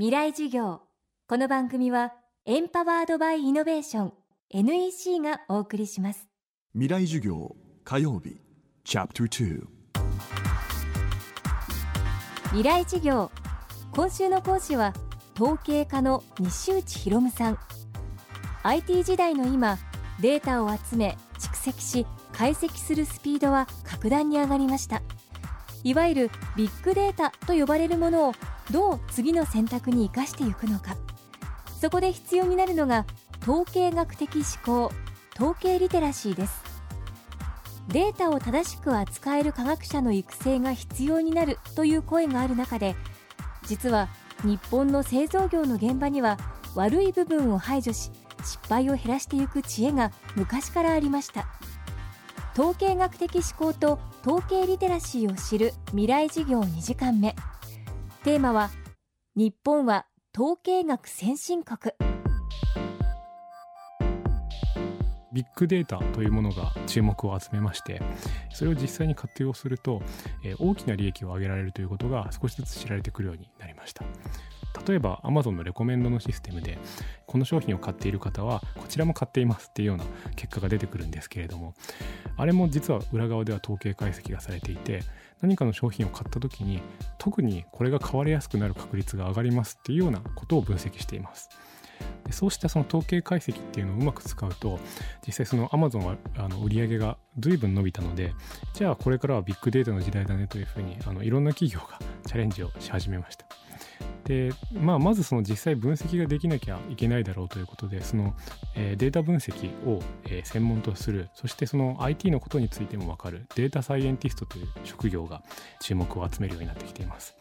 未来授業。この番組はエンパワードバイイノベーション NEC がお送りします。未来授業火曜日チャプター未来授業。今週の講師は統計家の西内博夢さん。IT 時代の今データを集め蓄積し解析するスピードは格段に上がりました。いわゆるビッグデータと呼ばれるものをどう次の選択に生かしていくのか。そこで必要になるのが統計学的思考統計リテラシーです。データを正しく扱える科学者の育成が必要になるという声がある中で実は日本の製造業の現場には悪い部分を排除し失敗を減らしていく知恵が昔からありました。統計学的思考と統計リテラシーを知る未来事業2時間目。テーマは日本は統計学先進国。ビッグデータというものが注目を集めましてそれを実際に活用すると、大きな利益を上げられるということが少しずつ知られてくるようになりました。例えば Amazon のレコメンドのシステムでこの商品を買っている方はこちらも買っていますっていうような結果が出てくるんですけれどもあれも実は裏側では統計解析がされていて何かの商品を買った時に特にこれが買われやすくなる確率が上がりますっていうようなことを分析しています。でそうしたその統計解析っていうのをうまく使うと実際その Amazon はあの売り上げが随分伸びたのでじゃあこれからはビッグデータの時代だねというふうにあのいろんな企業がチャレンジをし始めました。で、まあ、まずその実際分析ができなきゃいけないだろうということでその、えー、データ分析を、えー、専門とするそしてその IT のことについても分かるデータサイエンティストという職業が注目を集めるようになってきています。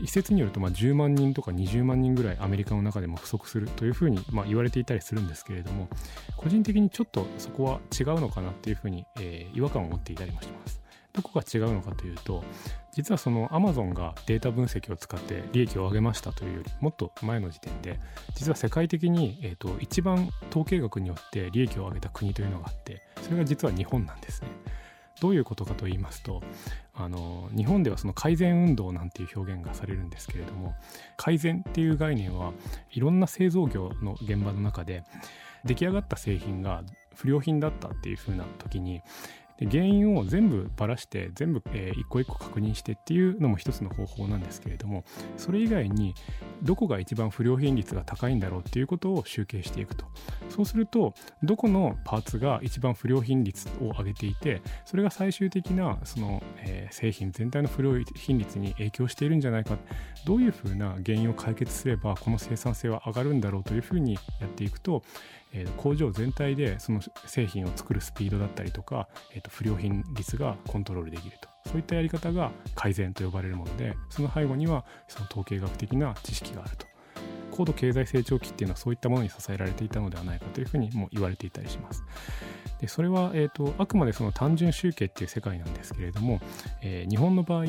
一説によるとまあ10万人とか20万人ぐらいアメリカの中でも不足するというふうにま言われていたりするんですけれども個人的にちょっとそこは違うのかなっていうふうに、え、違和感を持っていたりもしますどこが違うのかというと実はその Amazon がデータ分析を使って利益を上げましたというよりもっと前の時点で実は世界的に、えと、一番統計学によって利益を上げた国というのがあってそれが実は日本なんですね。どういうことかと言いますとあの日本ではその改善運動なんていう表現がされるんですけれども改善っていう概念はいろんな製造業の現場の中で出来上がった製品が不良品だったっていう風な時にで原因を全部ばらして全部、えー、一個一個確認してっていうのも一つの方法なんですけれどもそれ以外にどこが一番不良品率が高いんだろうっていうことを集計していくと。そうするとどこのパーツが一番不良品率を上げていてそれが最終的なその、えー、製品全体の不良品率に影響しているんじゃないか。どういうふうな原因を解決すればこの生産性は上がるんだろうというふうにやっていくと、工場全体でその製品を作るスピードだったりとか、と不良品率がコントロールできるとそういったやり方が改善と呼ばれるものでその背後にはその統計学的な知識があると高度経済成長期っていうのはそういったものに支えられていたのではないかというふうにも言われていたりします。でそれは、えーと、あくまでその単純集計っていう世界なんですけれども、えー、日本の場合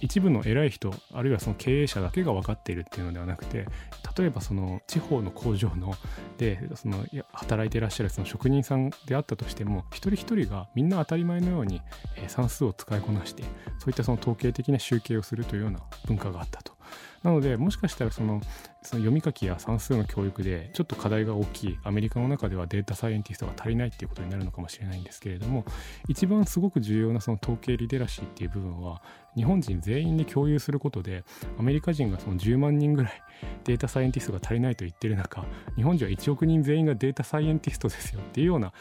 一部の偉い人あるいはその経営者だけが分かっているっていうのではなくて例えばその地方の工場のでその働いていらっしゃるその職人さんであったとしても一人一人がみんな当たり前のように、え、算数を使いこなしてそういったその統計的な集計をするというような文化があったと。なのでもしかしたらそのその読み書きや算数の教育でちょっと課題が大きいアメリカの中ではデータサイエンティストが足りないっていうことになるのかもしれないんですけれども一番すごく重要なその統計リテラシーっていう部分は日本人全員で共有することでアメリカ人がその10万人ぐらいデータサイエンティストが足りないと言ってる中日本人は1億人全員がデータサイエンティストですよっていうような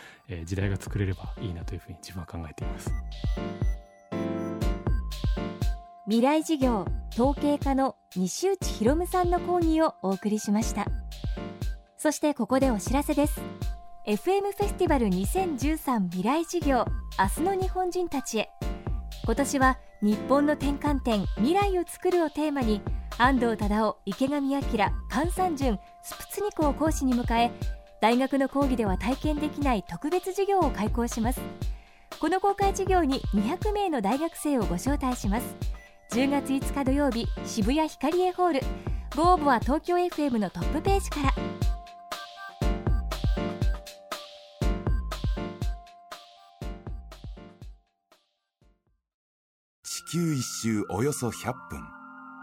時代が作れればいいなというふうに自分は考えています。未来事業統計家の西内博夢さんの講義をお送りしました。そしてここでお知らせです。FM フェスティバル2013未来事業明日の日本人たちへ。今年は日本の転換点未来を作るをテーマに安藤忠雄池上彰菅三淳スプツニクを講師に迎え大学の講義では体験できない特別授業を開講します。この公開授業に200名の大学生をご招待します。10月5日土曜日渋谷ヒカリエホール。ご応募は東京 FM のトップページから。地球一周およそ100分。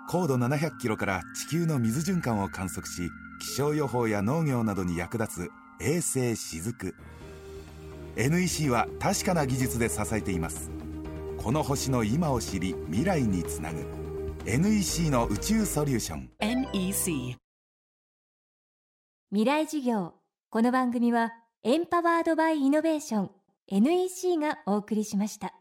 高度700キロから地球の水循環を観測し気象予報や農業などに役立つ衛星しずく。NEC は確かな技術で支えています。この星の今を知り未来につなぐ。NEC の宇宙ソリューション。NEC 未来事業。この番組はエンパワードバイイノベーション。NEC がお送りしました。